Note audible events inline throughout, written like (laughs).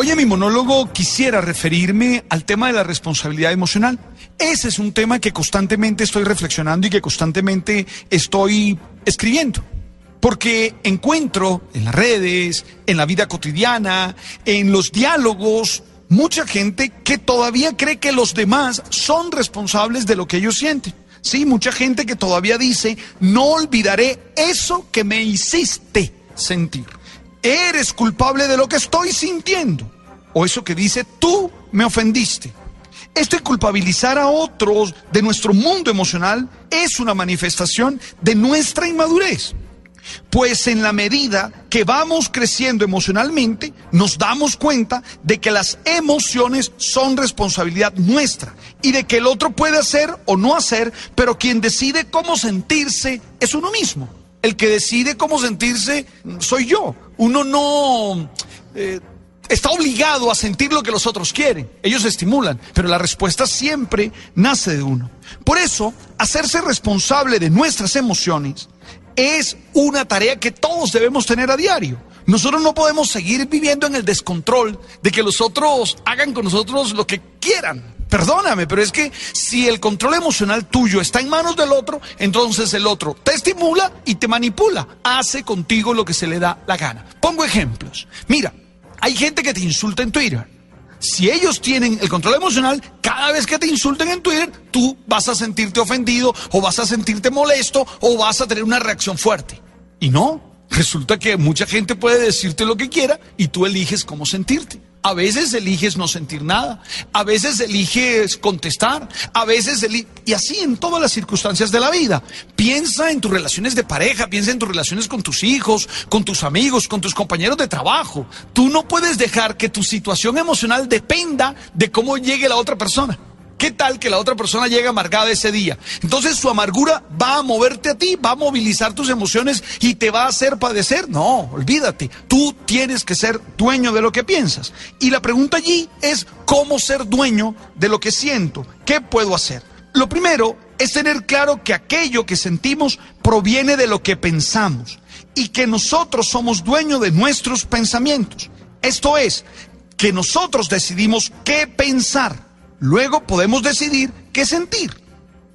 Hoy en mi monólogo quisiera referirme al tema de la responsabilidad emocional. Ese es un tema que constantemente estoy reflexionando y que constantemente estoy escribiendo. Porque encuentro en las redes, en la vida cotidiana, en los diálogos, mucha gente que todavía cree que los demás son responsables de lo que ellos sienten. Sí, mucha gente que todavía dice, no olvidaré eso que me hiciste sentir. Eres culpable de lo que estoy sintiendo. O eso que dice, tú me ofendiste. Este culpabilizar a otros de nuestro mundo emocional es una manifestación de nuestra inmadurez. Pues en la medida que vamos creciendo emocionalmente, nos damos cuenta de que las emociones son responsabilidad nuestra y de que el otro puede hacer o no hacer, pero quien decide cómo sentirse es uno mismo. El que decide cómo sentirse soy yo. Uno no eh, está obligado a sentir lo que los otros quieren. Ellos estimulan, pero la respuesta siempre nace de uno. Por eso, hacerse responsable de nuestras emociones es una tarea que todos debemos tener a diario. Nosotros no podemos seguir viviendo en el descontrol de que los otros hagan con nosotros lo que quieran. Perdóname, pero es que si el control emocional tuyo está en manos del otro, entonces el otro te estimula y te manipula. Hace contigo lo que se le da la gana. Pongo ejemplos. Mira, hay gente que te insulta en Twitter. Si ellos tienen el control emocional, cada vez que te insulten en Twitter, tú vas a sentirte ofendido o vas a sentirte molesto o vas a tener una reacción fuerte. Y no, resulta que mucha gente puede decirte lo que quiera y tú eliges cómo sentirte. A veces eliges no sentir nada, a veces eliges contestar, a veces eliges... Y así en todas las circunstancias de la vida. Piensa en tus relaciones de pareja, piensa en tus relaciones con tus hijos, con tus amigos, con tus compañeros de trabajo. Tú no puedes dejar que tu situación emocional dependa de cómo llegue la otra persona. ¿Qué tal que la otra persona llegue amargada ese día? Entonces su amargura va a moverte a ti, va a movilizar tus emociones y te va a hacer padecer. No, olvídate. Tú tienes que ser dueño de lo que piensas. Y la pregunta allí es cómo ser dueño de lo que siento. ¿Qué puedo hacer? Lo primero es tener claro que aquello que sentimos proviene de lo que pensamos y que nosotros somos dueños de nuestros pensamientos. Esto es, que nosotros decidimos qué pensar. Luego podemos decidir qué sentir.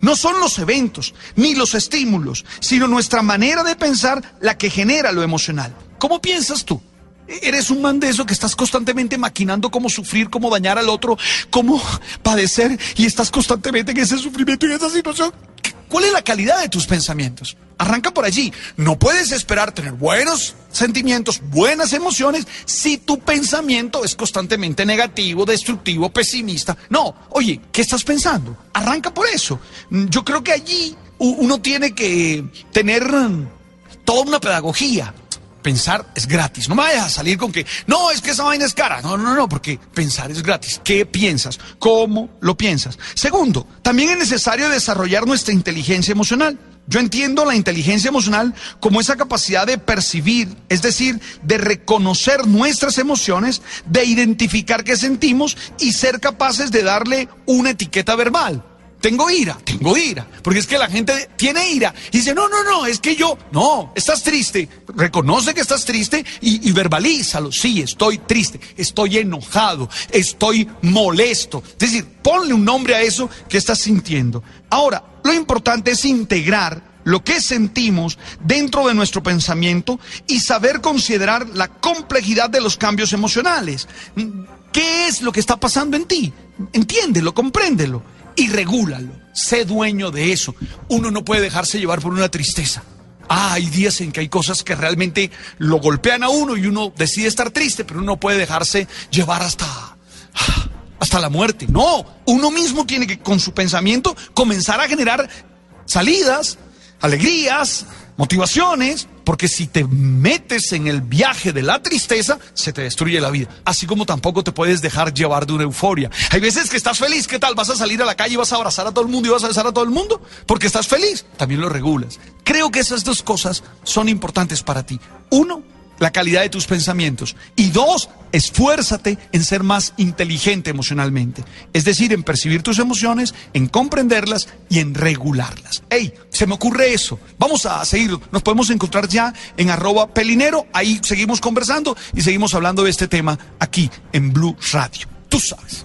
No son los eventos ni los estímulos, sino nuestra manera de pensar la que genera lo emocional. ¿Cómo piensas tú? Eres un man de eso que estás constantemente maquinando cómo sufrir, cómo dañar al otro, cómo (laughs) padecer y estás constantemente en ese sufrimiento y en esa situación. ¿Cuál es la calidad de tus pensamientos? Arranca por allí. No puedes esperar tener buenos sentimientos, buenas emociones, si tu pensamiento es constantemente negativo, destructivo, pesimista. No, oye, ¿qué estás pensando? Arranca por eso. Yo creo que allí uno tiene que tener toda una pedagogía pensar es gratis. No me vayas a salir con que, no, es que esa vaina es cara. No, no, no, porque pensar es gratis. ¿Qué piensas? ¿Cómo lo piensas? Segundo, también es necesario desarrollar nuestra inteligencia emocional. Yo entiendo la inteligencia emocional como esa capacidad de percibir, es decir, de reconocer nuestras emociones, de identificar qué sentimos y ser capaces de darle una etiqueta verbal. Tengo ira, tengo ira. Porque es que la gente tiene ira y dice, no, no, no, es que yo, no, estás triste. Reconoce que estás triste y, y verbalízalo. Sí, estoy triste, estoy enojado, estoy molesto. Es decir, ponle un nombre a eso que estás sintiendo. Ahora, lo importante es integrar lo que sentimos dentro de nuestro pensamiento y saber considerar la complejidad de los cambios emocionales. ¿Qué es lo que está pasando en ti? Entiéndelo, compréndelo y regúlalo. Sé dueño de eso. Uno no puede dejarse llevar por una tristeza. Ah, hay días en que hay cosas que realmente lo golpean a uno y uno decide estar triste, pero uno no puede dejarse llevar hasta hasta la muerte. No, uno mismo tiene que con su pensamiento comenzar a generar salidas, alegrías, motivaciones, porque si te metes en el viaje de la tristeza, se te destruye la vida. Así como tampoco te puedes dejar llevar de una euforia. Hay veces que estás feliz, ¿qué tal? ¿Vas a salir a la calle y vas a abrazar a todo el mundo y vas a besar a todo el mundo? Porque estás feliz, también lo regulas. Creo que esas dos cosas son importantes para ti. Uno, la calidad de tus pensamientos. Y dos, esfuérzate en ser más inteligente emocionalmente. Es decir, en percibir tus emociones, en comprenderlas y en regularlas. ¡Ey! Se me ocurre eso. Vamos a seguir. Nos podemos encontrar ya en arroba pelinero. Ahí seguimos conversando y seguimos hablando de este tema aquí en Blue Radio. Tú sabes.